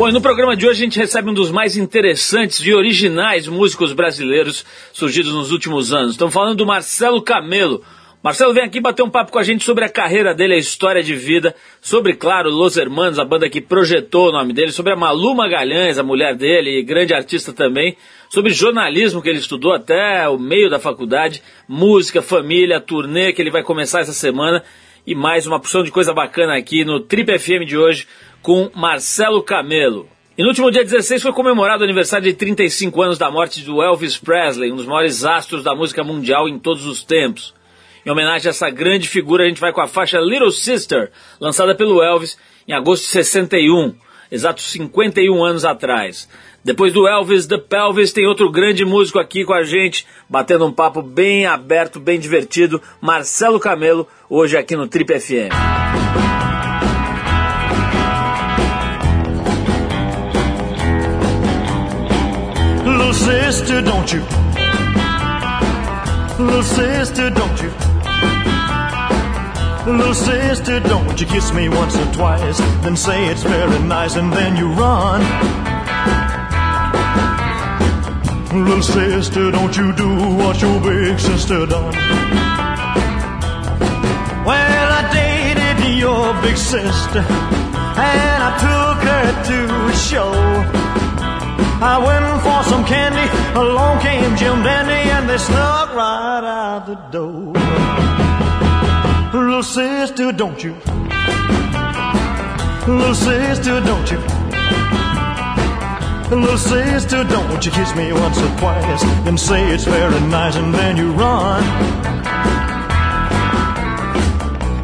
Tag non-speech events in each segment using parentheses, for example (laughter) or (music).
Bom, e no programa de hoje a gente recebe um dos mais interessantes e originais músicos brasileiros surgidos nos últimos anos. Estamos falando do Marcelo Camelo. Marcelo vem aqui bater um papo com a gente sobre a carreira dele, a história de vida, sobre, claro, Los Hermanos, a banda que projetou o nome dele, sobre a Malu Magalhães, a mulher dele, grande artista também, sobre jornalismo que ele estudou até o meio da faculdade, música, família, turnê que ele vai começar essa semana e mais uma porção de coisa bacana aqui no Trip FM de hoje com Marcelo Camelo. E no último dia 16 foi comemorado o aniversário de 35 anos da morte do Elvis Presley, um dos maiores astros da música mundial em todos os tempos. Em homenagem a essa grande figura, a gente vai com a faixa Little Sister, lançada pelo Elvis em agosto de 61, exatos 51 anos atrás. Depois do Elvis The Pelvis, tem outro grande músico aqui com a gente, batendo um papo bem aberto, bem divertido, Marcelo Camelo, hoje aqui no Trip FM. Little sister, don't you? Little sister, don't you? Little sister, don't you kiss me once or twice, then say it's very nice, and then you run. Little sister, don't you do what your big sister done. Well, I dated your big sister, and I took her to a show. I went for some candy, along came Jim Dandy, and they snuck right out the door. Little sister, don't you? Little sister, don't you? Little sister, don't you kiss me once or twice, then say it's very nice, and then you run.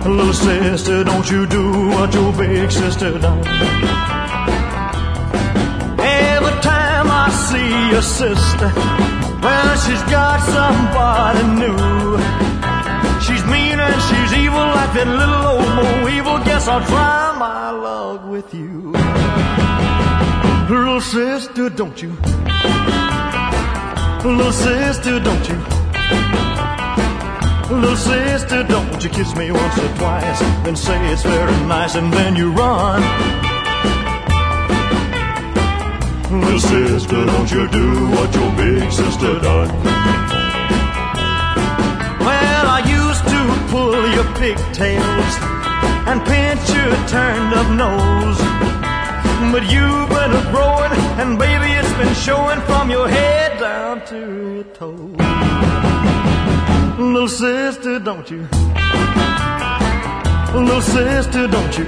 Little sister, don't you do what your big sister done. Every time I see your sister. Well, she's got somebody new. She's mean and she's evil like that little old Mo Evil. Guess I'll try my luck with you. Little sister, don't you? Little sister, don't you? Little sister, don't you kiss me once or twice, then say it's very nice, and then you run. Little sister, don't you do what your big sister done. Well, I used to pull your pigtails and pinch your turned up nose. But you've been growing, and baby, it's been showing from your head down to your toes. Little sister, don't you? Little sister, don't you?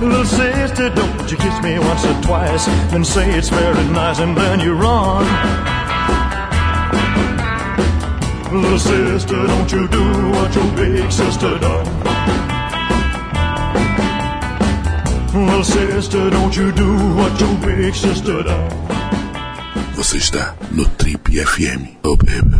Little sister, don't you kiss me once or twice, then say it's very nice, and then you run. Little sister, don't you do what your big sister done. Little sister, don't you do what your big sister done. Você está no Trip FM, oh baby.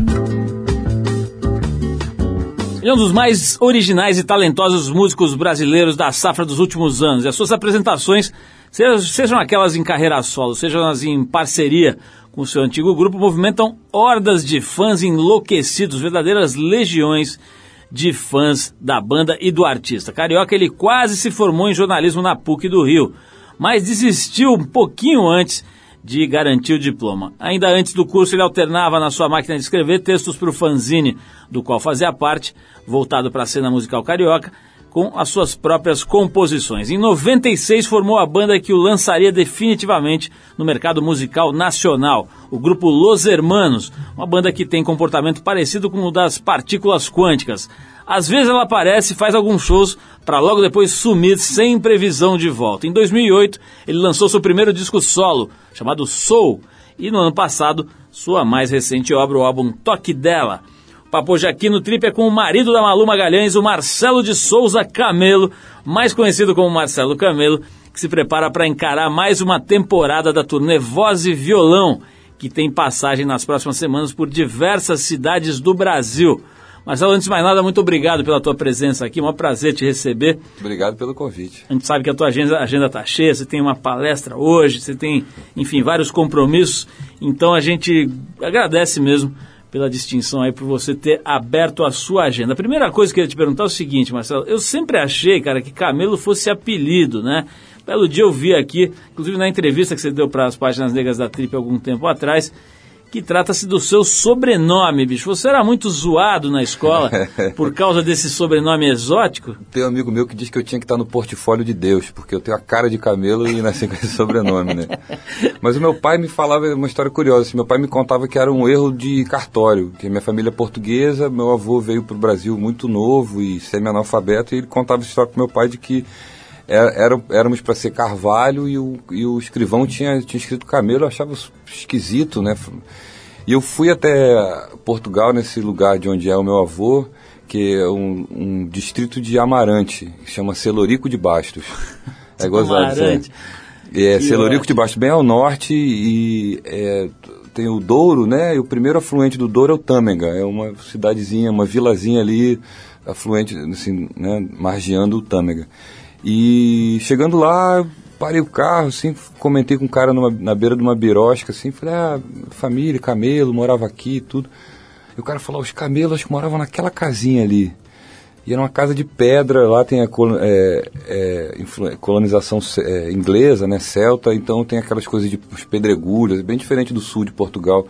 Ele é um dos mais originais e talentosos músicos brasileiros da safra dos últimos anos. E as suas apresentações, sejam aquelas em carreira solo, sejam as em parceria com o seu antigo grupo, movimentam hordas de fãs enlouquecidos, verdadeiras legiões de fãs da banda e do artista. Carioca, ele quase se formou em jornalismo na PUC do Rio, mas desistiu um pouquinho antes de garantir o diploma. Ainda antes do curso, ele alternava na sua máquina de escrever textos para o fanzine, do qual fazia parte, voltado para a cena musical carioca, com as suas próprias composições. Em 96 formou a banda que o lançaria definitivamente no mercado musical nacional, o grupo Los Hermanos, uma banda que tem comportamento parecido com o das Partículas Quânticas. Às vezes ela aparece e faz alguns shows para logo depois sumir sem previsão de volta. Em 2008, ele lançou seu primeiro disco solo, chamado Soul, e no ano passado, sua mais recente obra, o álbum Toque Dela. Papo hoje aqui no Trip é com o marido da Malu Magalhães, o Marcelo de Souza Camelo, mais conhecido como Marcelo Camelo, que se prepara para encarar mais uma temporada da turnê Voz e Violão, que tem passagem nas próximas semanas por diversas cidades do Brasil. Marcelo, antes de mais nada, muito obrigado pela tua presença aqui, é um prazer te receber. Obrigado pelo convite. A gente sabe que a tua agenda está cheia, você tem uma palestra hoje, você tem, enfim, vários compromissos, então a gente agradece mesmo pela distinção aí, por você ter aberto a sua agenda. A primeira coisa que eu queria te perguntar é o seguinte, Marcelo, eu sempre achei, cara, que Camelo fosse apelido, né? Belo dia eu vi aqui, inclusive na entrevista que você deu para as páginas negras da Trip algum tempo atrás, que trata-se do seu sobrenome, bicho. Você era muito zoado na escola (laughs) por causa desse sobrenome exótico? Tem um amigo meu que diz que eu tinha que estar no portfólio de Deus, porque eu tenho a cara de camelo e nasci com esse sobrenome, né? (laughs) Mas o meu pai me falava uma história curiosa. Assim, meu pai me contava que era um erro de cartório, que minha família é portuguesa, meu avô veio para o Brasil muito novo e semi-analfabeto, e ele contava essa história para meu pai de que era, éramos para ser Carvalho e o, e o escrivão tinha, tinha escrito Camelo, eu achava esquisito, né? E eu fui até Portugal, nesse lugar de onde é o meu avô, que é um, um distrito de Amarante, que chama Celorico de Bastos. (laughs) É gozado. Amarante. É, Celorico de Bastos, bem ao norte, e é, tem o Douro, né? E o primeiro afluente do Douro é o Tâmega, é uma cidadezinha, uma vilazinha ali, afluente, assim, né? Margeando o Tâmega. E chegando lá, parei o carro, assim, comentei com um cara numa, na beira de uma birosca, assim, falei, ah, família, camelo, morava aqui e tudo. E o cara falou, os camelos que moravam naquela casinha ali. E era uma casa de pedra, lá tem a é, é, colonização é, inglesa, né, celta, então tem aquelas coisas de os pedregulhos, bem diferente do sul de Portugal,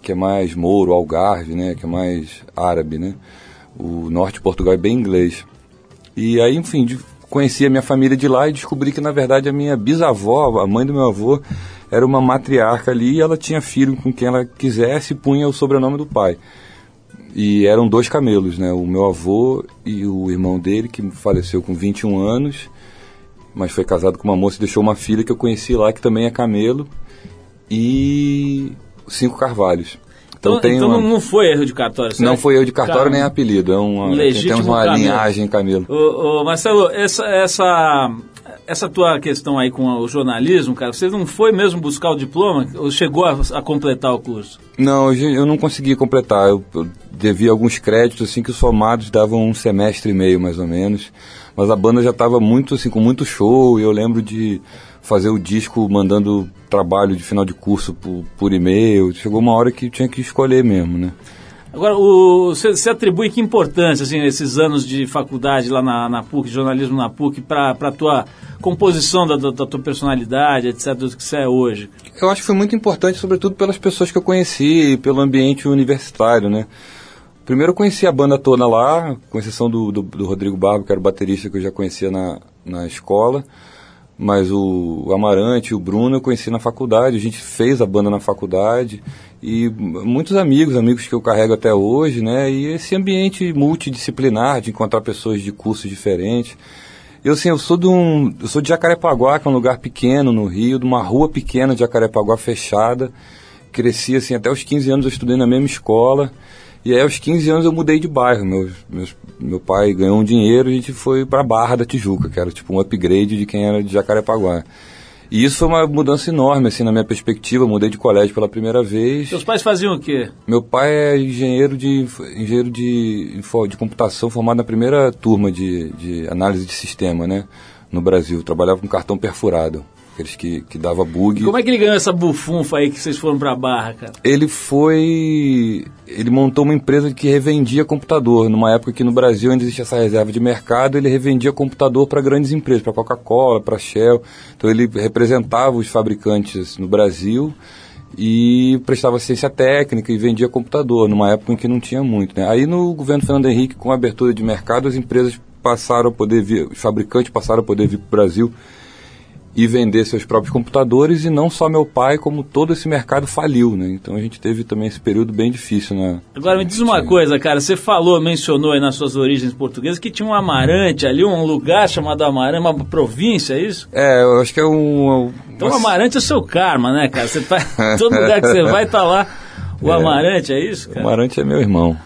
que é mais mouro, algarve, né, que é mais árabe, né. O norte de Portugal é bem inglês. E aí, enfim, de, conheci a minha família de lá e descobri que, na verdade, a minha bisavó, a mãe do meu avô, era uma matriarca ali e ela tinha filho com quem ela quisesse e punha o sobrenome do pai. E eram dois camelos, né? O meu avô e o irmão dele, que faleceu com 21 anos, mas foi casado com uma moça e deixou uma filha que eu conheci lá, que também é camelo, e cinco carvalhos. Então, então, então uma... não foi erro de cartório, certo? Não foi erro de cartório nem apelido, é uma, temos uma camelo. linhagem Camilo. Ô, ô, Marcelo, essa, essa, essa tua questão aí com o jornalismo, cara, você não foi mesmo buscar o diploma ou chegou a, a completar o curso? Não, eu não consegui completar, eu, eu devia alguns créditos assim que os somados davam um semestre e meio mais ou menos, mas a banda já estava muito assim com muito show e eu lembro de fazer o disco mandando trabalho de final de curso por, por e-mail. Chegou uma hora que tinha que escolher mesmo, né? Agora, você atribui que importância, assim, esses anos de faculdade lá na, na PUC, jornalismo na PUC, para a tua composição da, da, da, tua personalidade, etc., do que você é hoje? Eu acho que foi muito importante, sobretudo pelas pessoas que eu conheci, pelo ambiente universitário, né? Primeiro eu conheci a banda toda lá, com exceção do, do, do Rodrigo Barbo, que era o baterista que eu já conhecia na, na escola. Mas o Amarante, o Bruno eu conheci na faculdade, a gente fez a banda na faculdade e muitos amigos, amigos que eu carrego até hoje, né? E esse ambiente multidisciplinar de encontrar pessoas de cursos diferentes. Eu assim, eu sou de um, eu sou de Jacarepaguá, que é um lugar pequeno no Rio, de uma rua pequena de Jacarepaguá fechada. Cresci assim até os 15 anos eu estudei na mesma escola. E aí, aos 15 anos, eu mudei de bairro. Meu, meu, meu pai ganhou um dinheiro e a gente foi para Barra da Tijuca, que era tipo um upgrade de quem era de Jacarepaguá. E isso foi uma mudança enorme, assim, na minha perspectiva. Eu mudei de colégio pela primeira vez. Seus pais faziam o quê? Meu pai é engenheiro de, engenheiro de, de computação, formado na primeira turma de, de análise de sistema, né? No Brasil. Trabalhava com cartão perfurado aqueles que, que dava bug. Como é que ele ganhou essa bufunfa aí que vocês foram pra Barra, cara? Ele foi. Ele montou uma empresa que revendia computador. Numa época que no Brasil ainda existia essa reserva de mercado, ele revendia computador para grandes empresas, para Coca-Cola, para Shell. Então ele representava os fabricantes no Brasil e prestava assistência técnica e vendia computador, numa época em que não tinha muito. Né? Aí no governo Fernando Henrique, com a abertura de mercado, as empresas passaram a poder vir, os fabricantes passaram a poder vir para o Brasil e vender seus próprios computadores e não só meu pai, como todo esse mercado faliu, né? Então a gente teve também esse período bem difícil, né? Agora me diz uma coisa, cara, você falou, mencionou aí nas suas origens portuguesas que tinha um Amarante ali, um lugar chamado Amarante, uma província, é isso? É, eu acho que é um... Então o Amarante é o seu karma, né, cara? Você tá, (laughs) todo lugar que você vai tá lá o é, Amarante, é isso, cara? O Amarante é meu irmão.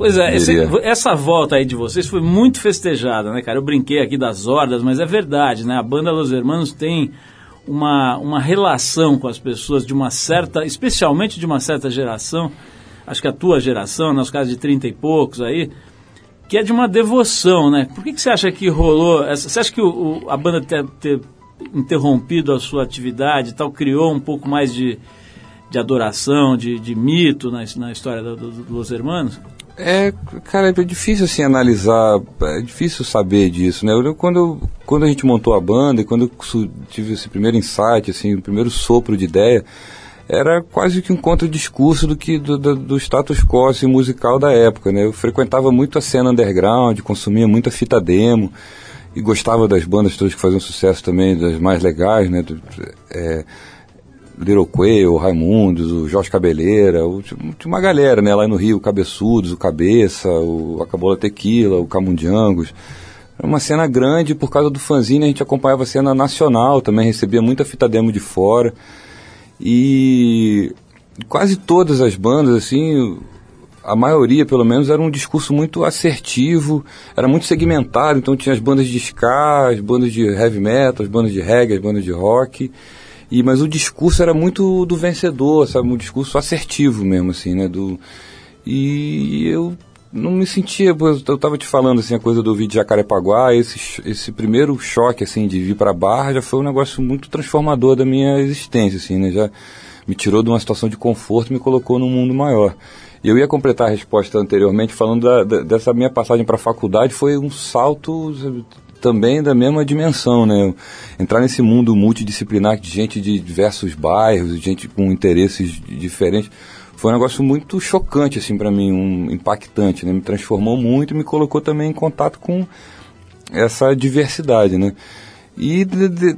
Pois é, esse, essa volta aí de vocês foi muito festejada, né, cara? Eu brinquei aqui das hordas, mas é verdade, né? A banda Los Hermanos tem uma, uma relação com as pessoas de uma certa, especialmente de uma certa geração, acho que a tua geração, nos casos de 30 e poucos aí, que é de uma devoção, né? Por que, que você acha que rolou? Essa, você acha que o, o, a banda ter, ter interrompido a sua atividade e tal criou um pouco mais de, de adoração, de, de mito na, na história do, do, dos Hermanos? É, cara, é difícil assim analisar, é difícil saber disso, né? Eu, quando, quando a gente montou a banda e quando eu tive esse primeiro insight, assim, o primeiro sopro de ideia, era quase que um contra-discurso do que do, do, do, status quo assim, musical da época, né? Eu frequentava muito a cena underground, consumia muita fita demo e gostava das bandas todas que faziam sucesso também, das mais legais, né? É, Quail, o Raimundos, o Jorge Cabeleira, o, tinha uma galera, né, lá no Rio, o Cabeçudos, o Cabeça, o Acabola Tequila, o Camundiangos. Era uma cena grande, por causa do fanzine a gente acompanhava a cena nacional também, recebia muita fita demo de fora. E quase todas as bandas, assim, a maioria pelo menos, era um discurso muito assertivo, era muito segmentado, então tinha as bandas de ska, as bandas de heavy metal, as bandas de reggae, as bandas de rock. E, mas o discurso era muito do vencedor, sabe? Um discurso assertivo mesmo, assim, né? Do, e eu não me sentia, eu estava te falando assim, a coisa do vídeo de Jacarepaguá, esse, esse primeiro choque, assim, de vir para a Barra já foi um negócio muito transformador da minha existência, assim, né? Já me tirou de uma situação de conforto e me colocou num mundo maior. E eu ia completar a resposta anteriormente falando da, da, dessa minha passagem para a faculdade, foi um salto também da mesma dimensão, né? Entrar nesse mundo multidisciplinar de gente de diversos bairros, gente com interesses diferentes, foi um negócio muito chocante assim para mim, um impactante, né? Me transformou muito e me colocou também em contato com essa diversidade, né? E de, de,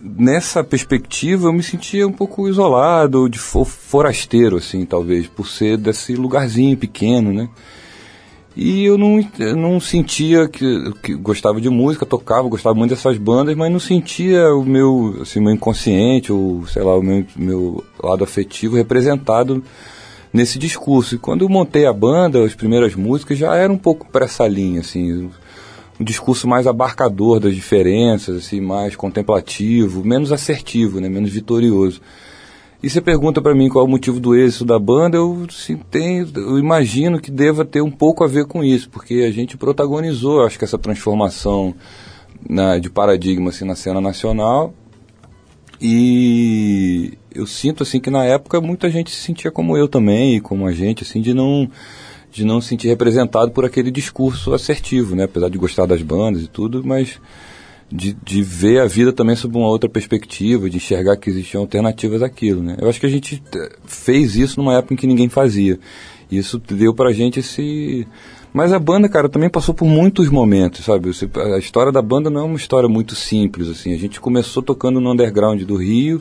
nessa perspectiva eu me sentia um pouco isolado, de forasteiro, assim, talvez, por ser desse lugarzinho pequeno, né? E eu não, eu não sentia que, que, gostava de música, tocava, gostava muito dessas bandas, mas não sentia o meu, assim, meu inconsciente, ou sei lá, o meu, meu lado afetivo representado nesse discurso. E quando eu montei a banda, as primeiras músicas já era um pouco para essa linha, assim, um discurso mais abarcador das diferenças, assim, mais contemplativo, menos assertivo, né, menos vitorioso. E você pergunta para mim qual é o motivo do êxito da banda, eu, eu imagino que deva ter um pouco a ver com isso, porque a gente protagonizou, acho que essa transformação na, de paradigma assim, na cena nacional. E eu sinto assim que na época muita gente se sentia como eu também, como a gente, assim, de não de não se sentir representado por aquele discurso assertivo, né? Apesar de gostar das bandas e tudo, mas de, de ver a vida também sob uma outra perspectiva, de enxergar que existiam alternativas àquilo, né? Eu acho que a gente eh, fez isso numa época em que ninguém fazia. Isso deu pra gente esse... Mas a banda, cara, também passou por muitos momentos, sabe? A história da banda não é uma história muito simples, assim. A gente começou tocando no underground do Rio,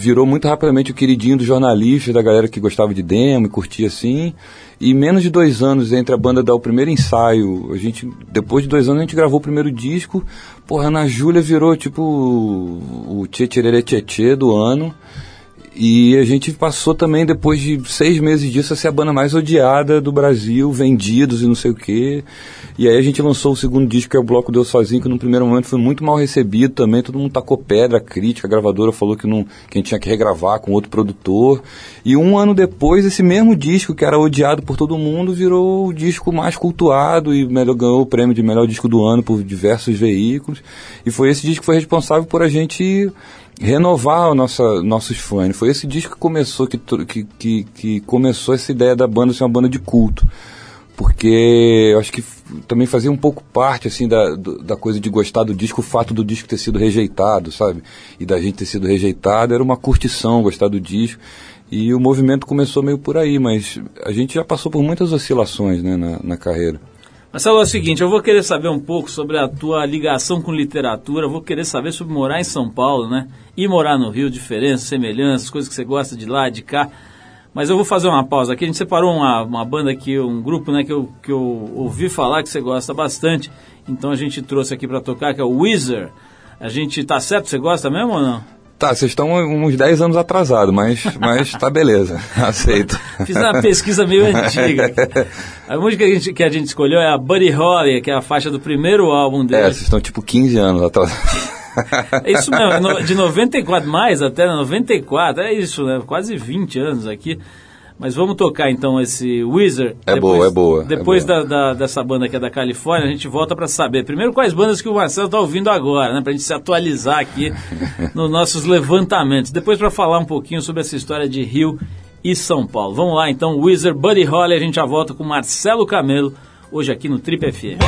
virou muito rapidamente o queridinho dos jornalistas, da galera que gostava de demo e curtia assim. E menos de dois anos entre a banda dar o primeiro ensaio, a gente, depois de dois anos a gente gravou o primeiro disco. Porra, Ana Júlia virou tipo o Tchê Tchê do ano. E a gente passou também, depois de seis meses disso, a ser a banda mais odiada do Brasil, vendidos e não sei o quê. E aí a gente lançou o segundo disco, que é o Bloco Deu Sozinho, que no primeiro momento foi muito mal recebido também. Todo mundo tacou pedra, crítica, a gravadora falou que, não, que a gente tinha que regravar com outro produtor. E um ano depois, esse mesmo disco, que era odiado por todo mundo, virou o disco mais cultuado e melhor, ganhou o prêmio de melhor disco do ano por diversos veículos. E foi esse disco que foi responsável por a gente renovar o nossa, nossos fãs. Foi esse disco que começou, que, que, que, começou essa ideia da banda ser uma banda de culto. Porque eu acho que também fazia um pouco parte assim da, da coisa de gostar do disco, o fato do disco ter sido rejeitado, sabe? E da gente ter sido rejeitado, era uma curtição gostar do disco. E o movimento começou meio por aí, mas a gente já passou por muitas oscilações né, na, na carreira. Marcelo, é o seguinte, eu vou querer saber um pouco sobre a tua ligação com literatura, vou querer saber sobre morar em São Paulo, né? E morar no Rio, diferenças, semelhanças, coisas que você gosta de lá, de cá. Mas eu vou fazer uma pausa aqui. A gente separou uma, uma banda aqui, um grupo, né, que eu, que eu ouvi falar que você gosta bastante. Então a gente trouxe aqui para tocar, que é o Weezer. A gente tá certo? Você gosta mesmo ou não? Tá, vocês estão uns 10 anos atrasados, mas, mas tá beleza, (laughs) aceito. Fiz uma pesquisa meio antiga. (laughs) A música que a, gente, que a gente escolheu é a Buddy Holly, que é a faixa do primeiro álbum dele. É, vocês estão tipo 15 anos atrasados. É isso mesmo, (laughs) de 94 mais até 94, é isso, né? Quase 20 anos aqui. Mas vamos tocar então esse Wizard. É depois, boa, é boa. Depois é boa. Da, da, dessa banda que é da Califórnia, a gente volta para saber. Primeiro, quais bandas que o Marcelo está ouvindo agora, né? Para a gente se atualizar aqui (laughs) nos nossos levantamentos. Depois, para falar um pouquinho sobre essa história de Rio e São Paulo. Vamos lá então, Wizard Buddy Holly, a gente já volta com Marcelo Camelo, hoje aqui no Trip FM.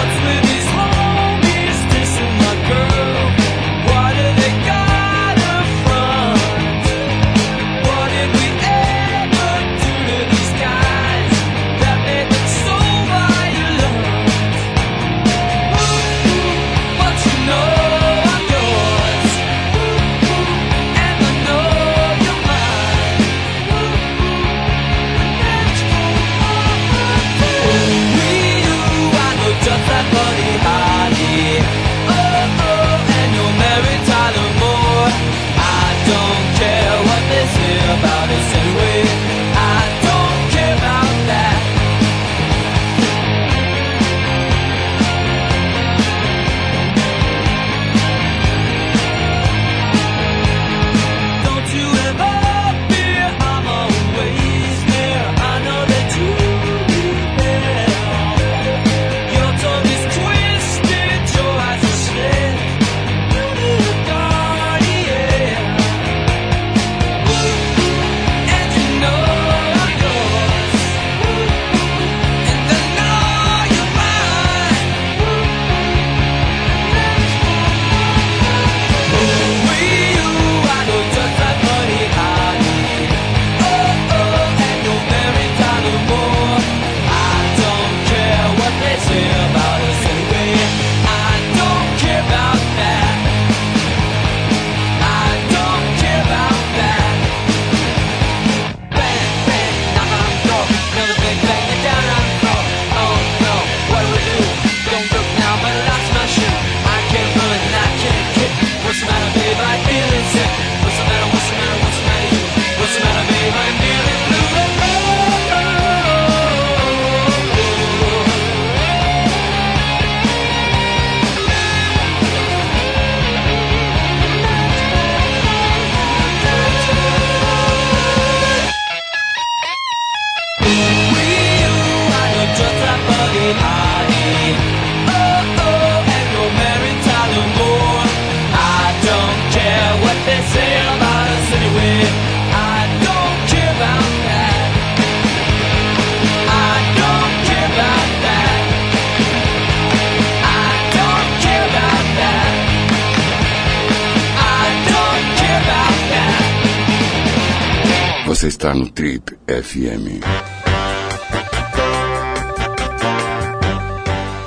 Você está no Trip FM.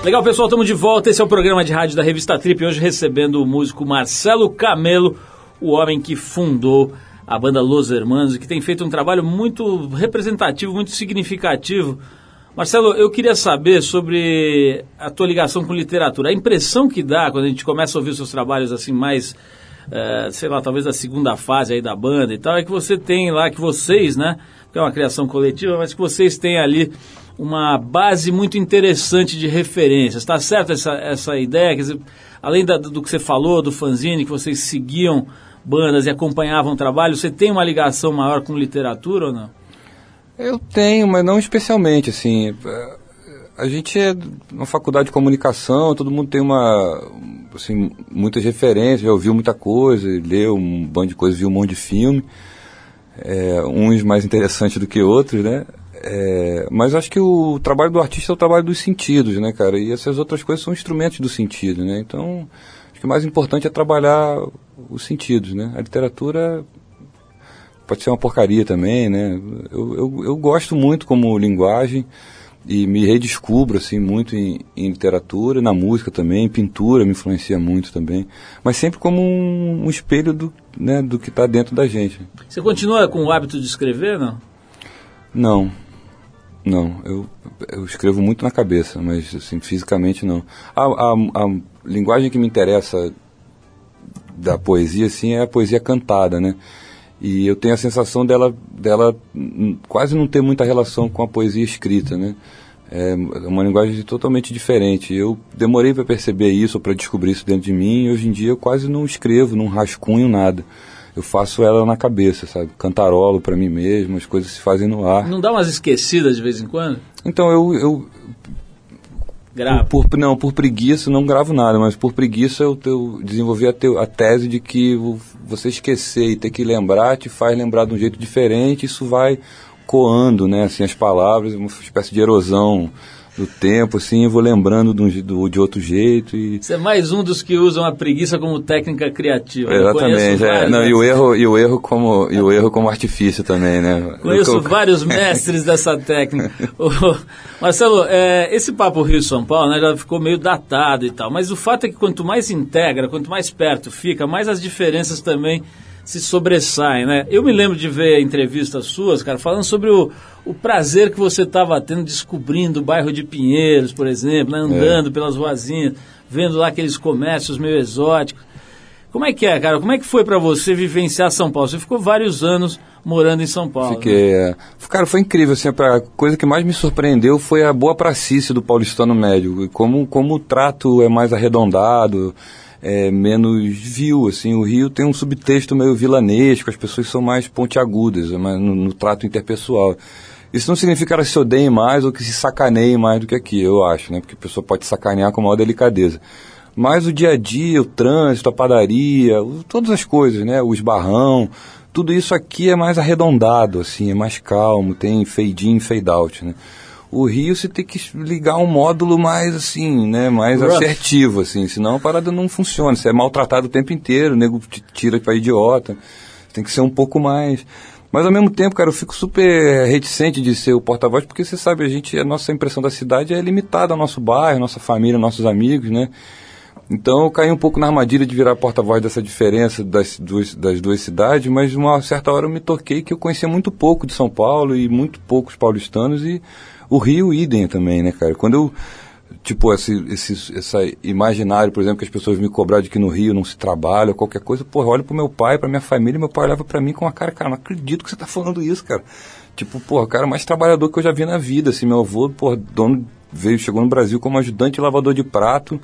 Legal, pessoal, estamos de volta. Esse é o programa de rádio da revista Trip. Hoje recebendo o músico Marcelo Camelo, o homem que fundou a banda Los Hermanos que tem feito um trabalho muito representativo, muito significativo. Marcelo, eu queria saber sobre a tua ligação com literatura. A impressão que dá quando a gente começa a ouvir os seus trabalhos assim mais, eh, sei lá, talvez da segunda fase aí da banda e tal, é que você tem lá, que vocês, né, que é uma criação coletiva, mas que vocês têm ali uma base muito interessante de referências. Está certo essa, essa ideia? Quer dizer, além da- do que você falou, do fanzine, que vocês seguiam bandas e acompanhavam o trabalho, você tem uma ligação maior com literatura ou não? Eu tenho, mas não especialmente, assim. A gente é uma faculdade de comunicação, todo mundo tem uma, assim, muitas referências, já ouviu muita coisa, leu um bando de coisa, viu um monte de filme, é, uns mais interessantes do que outros, né? É, mas acho que o trabalho do artista é o trabalho dos sentidos, né, cara? E essas outras coisas são instrumentos do sentido, né? Então, acho que o mais importante é trabalhar os sentidos, né? A literatura pode ser uma porcaria também, né? Eu, eu, eu gosto muito como linguagem e me redescubro assim muito em, em literatura, na música também, em pintura me influencia muito também, mas sempre como um, um espelho do, né, do que está dentro da gente. Você continua com o hábito de escrever, não? Não, não. Eu, eu escrevo muito na cabeça, mas assim fisicamente não. A, a, a linguagem que me interessa da poesia assim é a poesia cantada, né? E eu tenho a sensação dela, dela quase não ter muita relação com a poesia escrita, né? É uma linguagem totalmente diferente. Eu demorei para perceber isso, para descobrir isso dentro de mim, e hoje em dia eu quase não escrevo, não rascunho nada. Eu faço ela na cabeça, sabe? Cantarolo para mim mesmo, as coisas se fazem no ar. Não dá umas esquecidas de vez em quando? Então eu, eu Por, por- não, por preguiça não gravo nada, mas por preguiça eu, eu desenvolvi a, teo- a tese de que você esquecer e ter que lembrar te faz lembrar de um jeito diferente, isso vai coando, né, assim, as palavras, uma espécie de erosão do tempo, assim, eu vou lembrando de, um de outro jeito e... Você é mais um dos que usam a preguiça como técnica criativa. Exatamente, é, não, e o erro, e o erro como, e o erro como artifício também, né? Conheço Eu- vários (laughs) mestres dessa técnica. Ô, Marcelo, é, esse papo Rio-São Paulo né, já ficou meio datado e tal, mas o fato é que quanto mais integra, quanto mais perto fica, mais as diferenças também se sobressaem, né? Eu me lembro de ver entrevistas suas, cara, falando sobre o, o prazer que você estava tendo descobrindo o bairro de Pinheiros, por exemplo, né, andando pelas ruazinhas, vendo lá aqueles comércios meio exóticos. Como é que é, cara? Como é que foi pra você vivenciar São Paulo? Você ficou vários anos morando em São Paulo. né? Fiquei, é. Cara, foi incrível, assim, a coisa que mais me surpreendeu foi a boa pracice do paulistano médio, como, como o trato é mais arredondado, é menos vil, assim, o Rio tem um subtexto meio vilanesco, as pessoas são mais pontiagudas é mais no, no trato interpessoal. Isso não significa que se odeiem mais ou que se sacaneiem mais do que aqui, eu acho, né? Porque a pessoa pode sacanear com maior delicadeza. Mas o dia a dia, o trânsito, a padaria, o- todas as coisas, né? O esbarrão, tudo isso aqui é mais arredondado, assim, é mais calmo, tem fade in, fade out, né? O Rio você tem que ligar um módulo mais assim, né? Mais Rough. assertivo, assim, senão a parada não funciona. Você é maltratado o tempo inteiro, o nego te tira pra idiota. Tem que ser um pouco mais. Mas ao mesmo tempo, cara, eu fico super reticente de ser o porta-voz, porque você sabe, a gente, a nossa impressão da cidade é limitada ao nosso bairro, nossa família, nossos amigos, né? Então eu caí um pouco na armadilha de virar porta-voz dessa diferença das duas, das duas cidades, mas uma certa hora eu me toquei que eu conhecia muito pouco de São Paulo e muito poucos paulistanos e o Rio idem também, né, cara? Quando eu, tipo, esse, esse essa imaginário, por exemplo, que as pessoas me cobraram de que no Rio não se trabalha, qualquer coisa, porra, eu olho pro meu pai, pra minha família, meu pai olhava pra mim com a cara, cara, não acredito que você tá falando isso, cara. Tipo, porra, o cara mais trabalhador que eu já vi na vida, assim, meu avô, porra, dono, veio, chegou no Brasil como ajudante lavador de prato,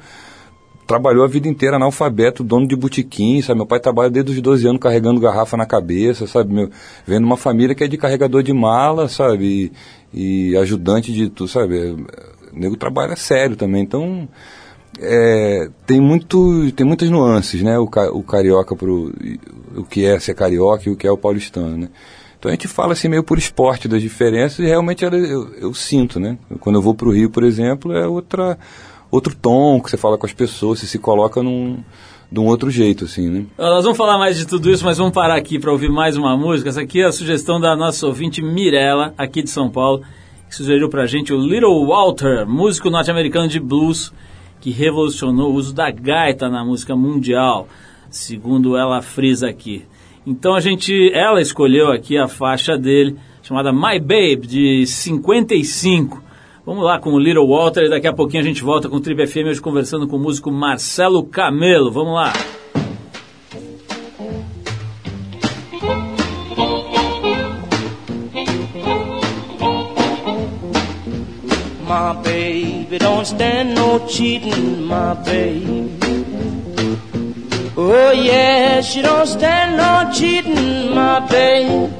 trabalhou a vida inteira analfabeto, dono de botequim, sabe? Meu pai trabalha desde os 12 anos carregando garrafa na cabeça, sabe? Meu, vendo uma família que é de carregador de mala, sabe? E, e ajudante de tudo, sabe? O nego trabalha sério também, então é, tem muito tem muitas nuances, né? O, o carioca pro o que é ser carioca e o que é o paulistano, né? Então a gente fala assim meio por esporte das diferenças e realmente ela- eu, eu sinto, né? Quando eu vou para o Rio, por exemplo, é outra outro tom que você fala com as pessoas, você se coloca num de um outro jeito, assim, né? Nós vamos falar mais de tudo isso, mas vamos parar aqui para ouvir mais uma música. Essa aqui é a sugestão da nossa ouvinte Mirella, aqui de São Paulo, que sugeriu pra gente o Little Walter, músico norte-americano de blues, que revolucionou o uso da gaita na música mundial, segundo ela frisa aqui. Então a gente, ela escolheu aqui a faixa dele, chamada My Babe, de 55. Vamos lá com o Little Walter e daqui a pouquinho a gente volta com o Trip FM hoje conversando com o músico Marcelo Camelo. Vamos lá. Stand no cheating, my baby. Oh yeah, she don't stand no cheating, my baby.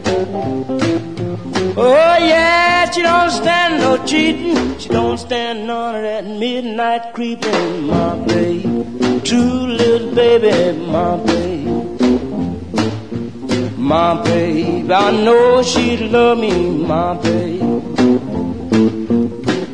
Oh yeah, she don't stand no cheating. She don't stand none of that midnight creeping, my baby. True little baby, my baby. My baby, I know she'd love me, my baby.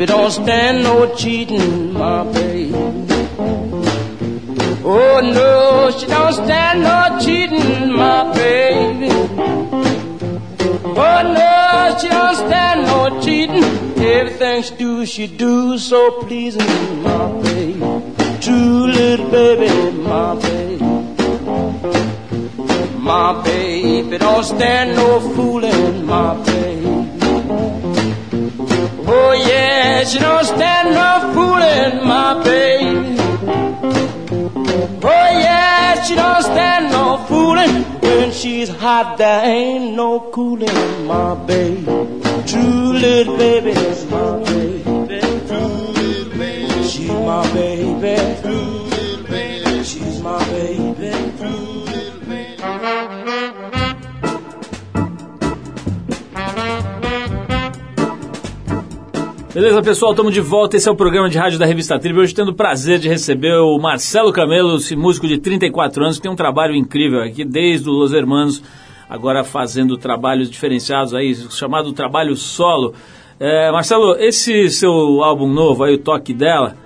Baby don't stand no cheating, my baby. Oh no, she don't stand no cheating, my baby. Oh no, she don't stand no cheating. Everything she do, she do so pleasing, my baby. True little baby, my baby. My baby don't stand no fooling, my baby. Yeah, she don't stand no fooling, my baby. Oh yeah, she don't stand no fooling. When she's hot, there ain't no cooling, my baby. True little baby is my baby. True little baby. She's my baby. True little baby. She's my baby. Beleza, pessoal, estamos de volta. Esse é o programa de rádio da revista Tribo. Hoje tendo o prazer de receber o Marcelo Camelo, esse músico de 34 anos, que tem um trabalho incrível aqui, desde o Los Hermanos, agora fazendo trabalhos diferenciados aí, chamado trabalho solo. É, Marcelo, esse seu álbum novo aí, o Toque Dela,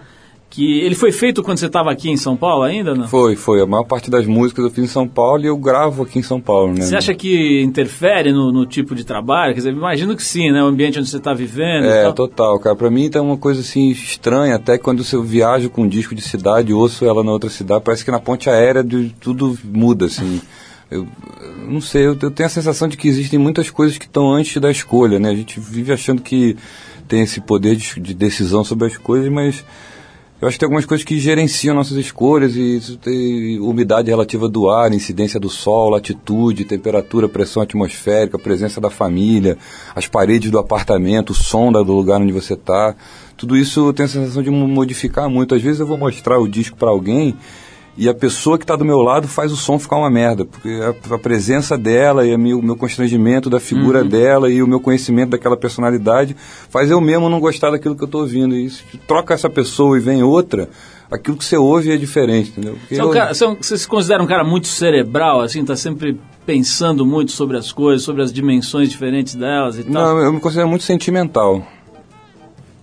que ele foi feito quando você estava aqui em São Paulo ainda, não? Foi, foi. A maior parte das músicas eu fiz em São Paulo e eu gravo aqui em São Paulo, né? Você acha que interfere no, no tipo de trabalho? Quer dizer, imagino que sim, né? O ambiente onde você está vivendo É, tal. total, cara. Pra mim tá uma coisa assim estranha, até quando eu viajo com um disco de cidade, ouço ela na outra cidade, parece que na ponte aérea de- tudo muda, assim. (laughs) Eu, eu não sei, eu, eu tenho a sensação de que existem muitas coisas que estão antes da escolha, né? A gente vive achando que tem esse poder de, de decisão sobre as coisas, mas eu acho que tem algumas coisas que gerenciam nossas escolhas e isso tem umidade relativa do ar, incidência do sol, latitude, temperatura, pressão atmosférica, presença da família, as paredes do apartamento, o som do lugar onde você está. Tudo isso tenho a sensação de mo- modificar muito. Às vezes eu vou mostrar o disco para alguém e a pessoa que está do meu lado faz o som ficar uma merda, porque a, a presença dela e meu- o meu constrangimento da figura dela e o meu conhecimento daquela personalidade faz eu mesmo não gostar daquilo que eu estou ouvindo. E se troca essa pessoa e vem outra, aquilo que você ouve é diferente, entendeu? Um eu- cara- um- você se considera um cara muito cerebral, assim, tá sempre pensando muito sobre as coisas, sobre as dimensões diferentes delas e tal? Não, eu me considero muito sentimental.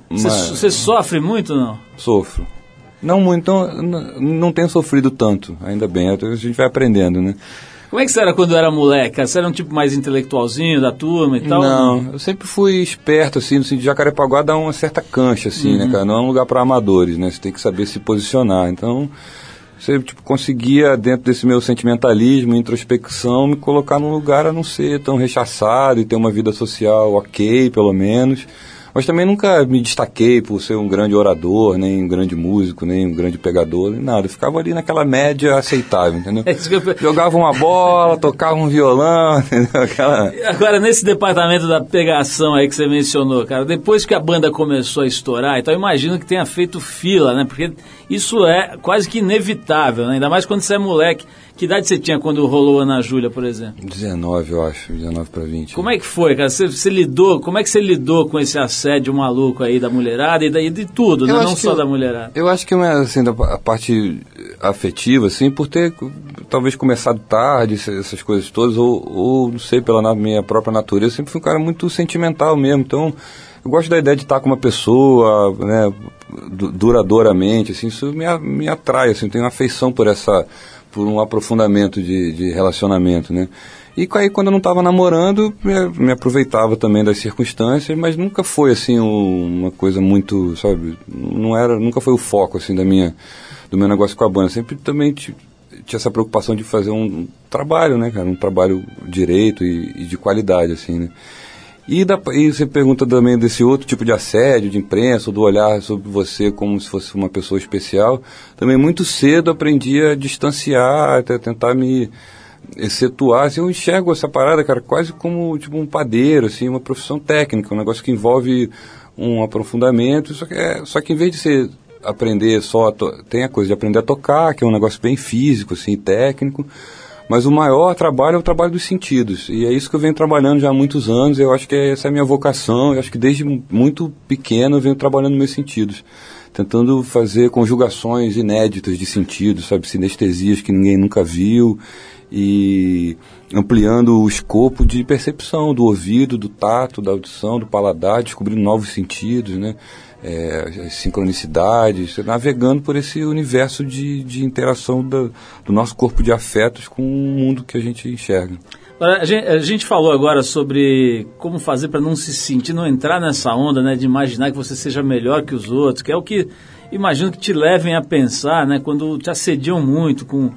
Você, Mas você sofre muito, não? sofro. Não muito, não, não- tenho sofrido tanto, ainda bem. A gente vai aprendendo, né? Como é que você era quando era moleque? cara? Você era um tipo mais intelectualzinho da turma e tal? Não, eu sempre fui esperto, assim, no sentido de Jacarepaguá dá uma certa cancha, assim, Uhum. né, cara? Não é um lugar para amadores, né? Você tem que saber se posicionar. Então, você, tipo, conseguia, dentro desse meu sentimentalismo, introspecção, me colocar num lugar a não ser tão rechaçado e ter uma vida social ok, pelo menos. Mas também nunca me destaquei por ser um grande orador, nem um grande músico, nem um grande pegador, nem nada. Eu ficava ali naquela média aceitável, entendeu? (laughs) É Jogava uma bola, tocava um violão, (laughs) entendeu? Aquela... Agora, nesse departamento da pegação aí que você mencionou, cara, depois que a banda começou a estourar, então eu imagino que tenha feito fila, né? Porque isso é quase que inevitável, né? Ainda mais quando você é moleque. Que idade você tinha quando rolou Ana Júlia, por exemplo? 19, eu acho, 19 para 20. Como é que foi, cara? Você, você lidou, como é que você lidou com esse assédio maluco aí da mulherada e daí de tudo, né? Não só eu- da mulherada. Eu acho que uma, assim, da, a parte afetiva, assim, por ter talvez começado tarde, essas coisas todas, ou, ou não sei, pela minha própria natureza, eu sempre fui um cara muito sentimental mesmo. Então, eu gosto da ideia de estar com uma pessoa, né, du- duradouramente, assim, isso me, me atrai, assim, tenho uma afeição por essa, por um aprofundamento de, de relacionamento, né. E aí, quando eu não estava namorando, me, aproveitava também das circunstâncias, mas nunca foi assim um- uma coisa muito, sabe, não era, nunca foi o foco assim da minha do meu negócio com a banda. Sempre também ti- tinha essa preocupação de fazer um trabalho, né, cara, um trabalho direito e, e de qualidade assim, né. E, da, e você pergunta também desse outro tipo de assédio, de imprensa, ou do olhar sobre você como se fosse uma pessoa especial. Também muito cedo aprendi a distanciar, até tentar me excetuar. Assim, eu enxergo essa parada, cara, quase como tipo um padeiro, assim, uma profissão técnica, um negócio que envolve um aprofundamento. Só que, é, só que em vez de você aprender só, tem a coisa de aprender a tocar, que é um negócio bem físico, assim, técnico. Mas o maior trabalho é o trabalho dos sentidos. E é isso que eu venho trabalhando já há muitos anos. Eu acho que essa é a minha vocação. Eu acho que desde muito pequeno eu venho trabalhando meus sentidos. Tentando fazer conjugações inéditas de sentidos, sabe? Sinestesias que ninguém nunca viu. E ampliando o escopo de percepção do ouvido, do tato, da audição, do paladar, descobrindo novos sentidos, né? É, as sincronicidades, navegando por esse universo de, de interação da- do nosso corpo de afetos com o mundo que a gente enxerga. A gente, a gente falou agora sobre como fazer para não se sentir, não entrar nessa onda, né, de imaginar que você seja melhor que os outros, que é o que imagino que te levem a pensar, né, quando te assediam muito com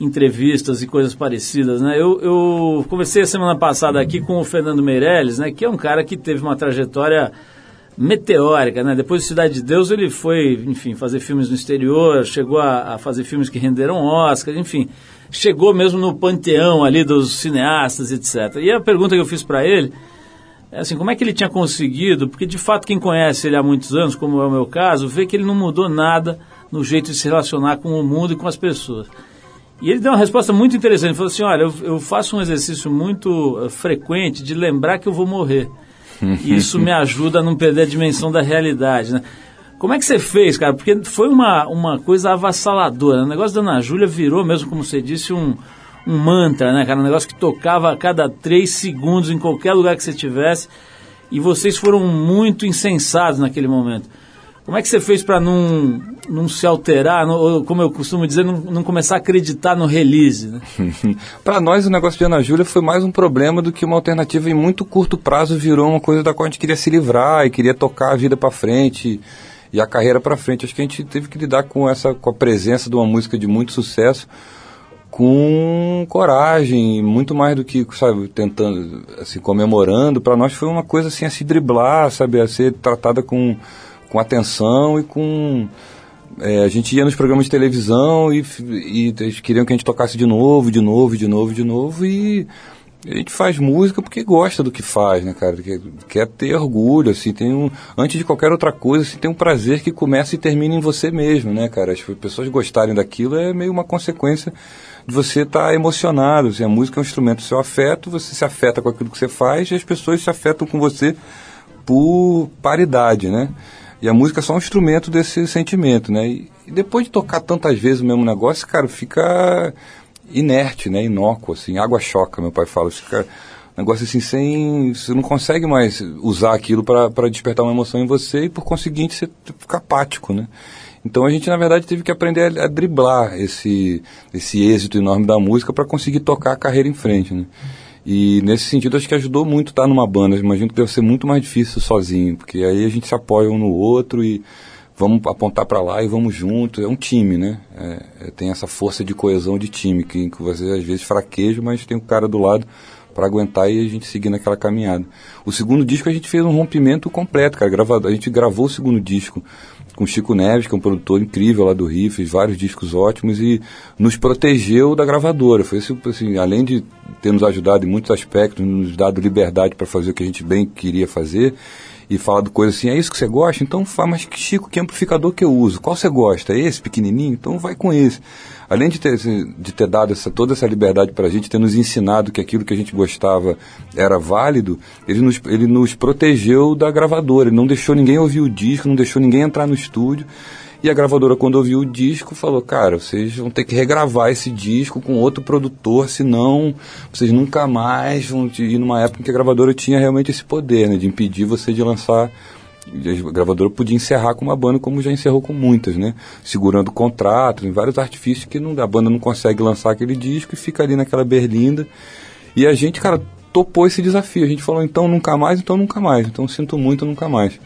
entrevistas e coisas parecidas, né? Eu, eu conversei a semana passada aqui com o Fernando Meirelles, né, que é um cara que teve uma trajetória meteórica, né? Depois de Cidade de Deus ele foi, enfim, fazer filmes no exterior, chegou a, a fazer filmes que renderam Oscar, enfim, chegou mesmo no panteão ali dos cineastas, etc. E a pergunta que eu fiz para ele é assim, como é que ele tinha conseguido? Porque de fato quem conhece ele há muitos anos, como é o meu caso, vê que ele não mudou nada no jeito de se relacionar com o mundo e com as pessoas. E ele deu uma resposta muito interessante. Ele falou assim: Olha, eu, eu faço um exercício muito eh, frequente de lembrar que eu vou morrer. E (laughs) isso me ajuda a não perder a dimensão da realidade, né? Como é que você fez, cara? Porque foi uma, uma coisa avassaladora. O negócio da Ana Júlia virou mesmo, como você disse, um, um mantra, né, cara? Um negócio que tocava a cada três segundos em qualquer lugar que você tivesse. E vocês foram muito insensados naquele momento. Como é que você fez para não, não se alterar, não- como eu costumo dizer, não, não começar a acreditar no release? Né? (laughs) Para nós, o negócio de Ana Júlia foi mais um problema do que uma alternativa em muito curto prazo virou uma coisa da qual a gente queria se livrar e queria tocar a vida para frente e a carreira para frente. Acho que a gente teve que lidar com essa com a presença de uma música de muito sucesso com coragem, muito mais do que, sabe, tentando, assim, comemorando. Para nós foi uma coisa assim a se driblar, sabe, a ser tratada com, com atenção e com é, a gente ia nos programas de televisão e, e eles queriam que a gente tocasse de novo, de novo, de novo, de novo e a gente faz música porque gosta do que faz, né, cara? Quer, quer ter orgulho, assim, tem um, antes de qualquer outra coisa, assim, tem um prazer que começa e termina em você mesmo, né, cara? As pessoas gostarem daquilo é meio uma consequência de você estar emocionado, assim, a música é um instrumento do seu afeto, você se afeta com aquilo que você faz e as pessoas se afetam com você por paridade, né? E a música é só um instrumento desse sentimento, né? E, e depois de tocar tantas vezes o mesmo negócio, cara, fica inerte, né? Inócuo, assim, água choca, meu pai fala. Fica um negócio assim, sem... Você não consegue mais usar aquilo para despertar uma emoção em você e, por conseguinte, você fica apático, né? Então a gente, na verdade, teve que aprender a, a driblar esse, esse êxito enorme da música para conseguir tocar a carreira em frente, né? E nesse sentido acho que ajudou muito estar numa banda. Imagino que deve ser muito mais difícil sozinho, porque aí a gente se apoia um no outro e vamos apontar para lá e vamos junto. É um time, né? É, é, tem essa força de coesão de time que, que você às vezes fraqueja, mas tem um cara do lado para aguentar e a gente seguir naquela caminhada. O segundo disco a gente fez um rompimento completo, cara. Gravado, a gente gravou o segundo disco com Chico Neves, que é um produtor incrível lá do Rio, fez vários discos ótimos e nos protegeu da gravadora. Foi assim, além de ter nos ajudado em muitos aspectos, nos dado liberdade para fazer o que a gente bem queria fazer e falado coisas assim, é isso que você gosta? Então faz, mas Chico, que amplificador que eu uso? Qual você gosta? É esse pequenininho? Então vai com esse. Além de ter, de ter dado essa, toda essa liberdade para a gente, ter nos ensinado que aquilo que a gente gostava era válido, ele nos, ele nos protegeu da gravadora, ele não deixou ninguém ouvir o disco, não deixou ninguém entrar no estúdio. E a gravadora, quando ouviu o disco, falou: Cara, vocês vão ter que regravar esse disco com outro produtor, senão vocês nunca mais vão ir numa época em que a gravadora tinha realmente esse poder, né, de impedir você de lançar. A gravadora podia encerrar com uma banda, como já encerrou com muitas, né? Segurando contratos, em vários artifícios que não, a banda não consegue lançar aquele disco e fica ali naquela berlinda. E a gente, cara, topou esse desafio. A gente falou: Então nunca mais, então nunca mais. Então sinto muito, nunca mais.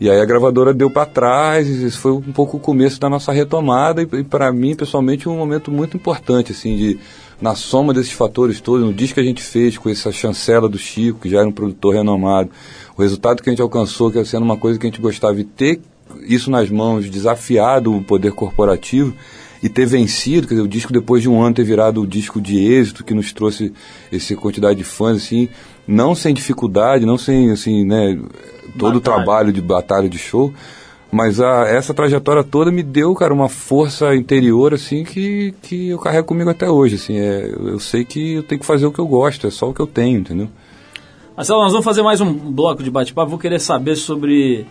E aí a gravadora deu para trás, isso foi um pouco o começo da nossa retomada e, e para mim, pessoalmente, um momento muito importante, assim, de na soma desses fatores todos, no disco que a gente fez com essa chancela do Chico, que já era um produtor renomado, o resultado que a gente alcançou, que era sendo uma coisa que a gente gostava de ter isso nas mãos, desafiado o poder corporativo e ter vencido, quer dizer, o disco depois de um ano ter virado o disco de êxito que nos trouxe essa quantidade de fãs, assim, não sem dificuldade, não sem, assim, né, todo o Batalha. trabalho de batalha de show, mas a, essa trajetória toda me deu, cara, uma força interior, assim, que, que eu carrego comigo até hoje, assim, é, eu sei que eu tenho que fazer o que eu gosto, é só o que eu tenho, entendeu? Marcelo, nós vamos fazer mais um bloco de bate-papo. Vou querer saber sobre